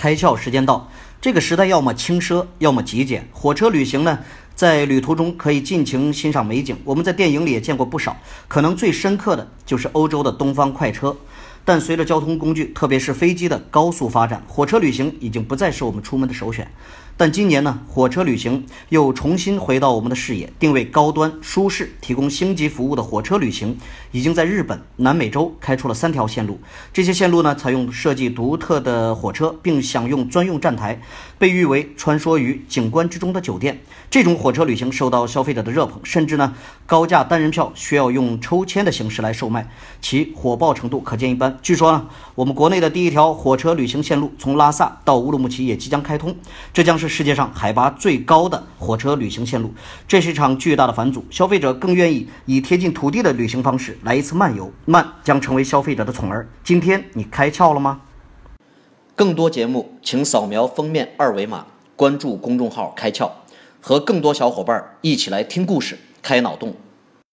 开窍时间到。这个时代要么轻奢，要么极简。火车旅行呢，在旅途中可以尽情欣赏美景。我们在电影里也见过不少，可能最深刻的就是欧洲的东方快车。但随着交通工具，特别是飞机的高速发展，火车旅行已经不再是我们出门的首选。但今年呢，火车旅行又重新回到我们的视野，定位高端、舒适、提供星级服务的火车旅行，已经在日本、南美洲开出了三条线路。这些线路呢，采用设计独特的火车，并享用专用站台，被誉为穿梭于景观之中的酒店。这种火车旅行受到消费者的热捧，甚至呢，高价单人票需要用抽签的形式来售卖，其火爆程度可见一斑。据说呢，我们国内的第一条火车旅行线路从拉萨到乌鲁木齐也即将开通，这将是。世界上海拔最高的火车旅行线路，这是一场巨大的反祖。消费者更愿意以贴近土地的旅行方式来一次漫游，慢将成为消费者的宠儿。今天你开窍了吗？更多节目，请扫描封面二维码，关注公众号“开窍”，和更多小伙伴一起来听故事、开脑洞。